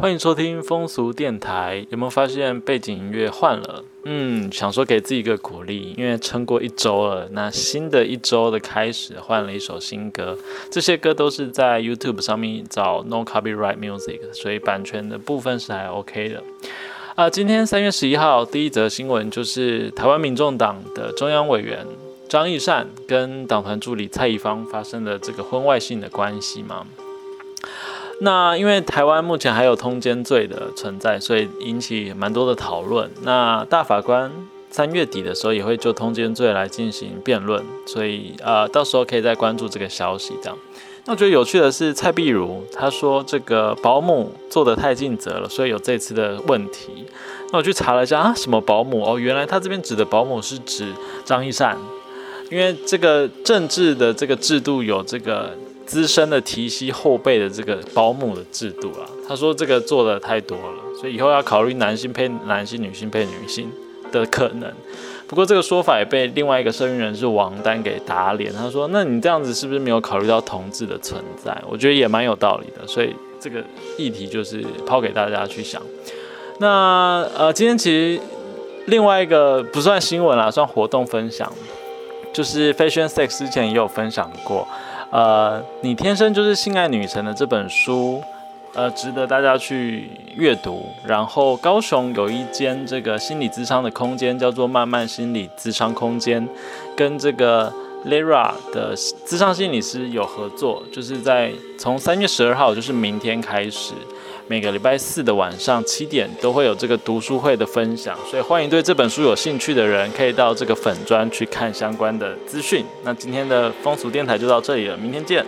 欢迎收听风俗电台。有没有发现背景音乐换了？嗯，想说给自己一个鼓励，因为撑过一周了，那新的一周的开始换了一首新歌。这些歌都是在 YouTube 上面找 No Copyright Music，所以版权的部分是还 OK 的。啊，今天三月十一号第一则新闻就是台湾民众党的中央委员张义善跟党团助理蔡宜芳发生的这个婚外性的关系嘛。那因为台湾目前还有通奸罪的存在，所以引起蛮多的讨论。那大法官三月底的时候也会就通奸罪来进行辩论，所以呃，到时候可以再关注这个消息。这样，那我觉得有趣的是蔡碧如她说这个保姆做的太尽责了，所以有这次的问题。那我去查了一下啊，什么保姆哦，原来他这边指的保姆是指张一善，因为这个政治的这个制度有这个。资深的提携后辈的这个保姆的制度啊，他说这个做的太多了，所以以后要考虑男性配男性、女性配女性的可能。不过这个说法也被另外一个声音人士王丹给打脸，他说：“那你这样子是不是没有考虑到同志的存在？”我觉得也蛮有道理的，所以这个议题就是抛给大家去想。那呃，今天其实另外一个不算新闻啦，算活动分享，就是 Fashion Sex 之前也有分享过。呃，你天生就是性爱女神的这本书，呃，值得大家去阅读。然后高雄有一间这个心理咨商的空间，叫做慢慢心理咨商空间，跟这个 Lera 的咨商心理师有合作，就是在从三月十二号，就是明天开始。每个礼拜四的晚上七点都会有这个读书会的分享，所以欢迎对这本书有兴趣的人可以到这个粉砖去看相关的资讯。那今天的风俗电台就到这里了，明天见。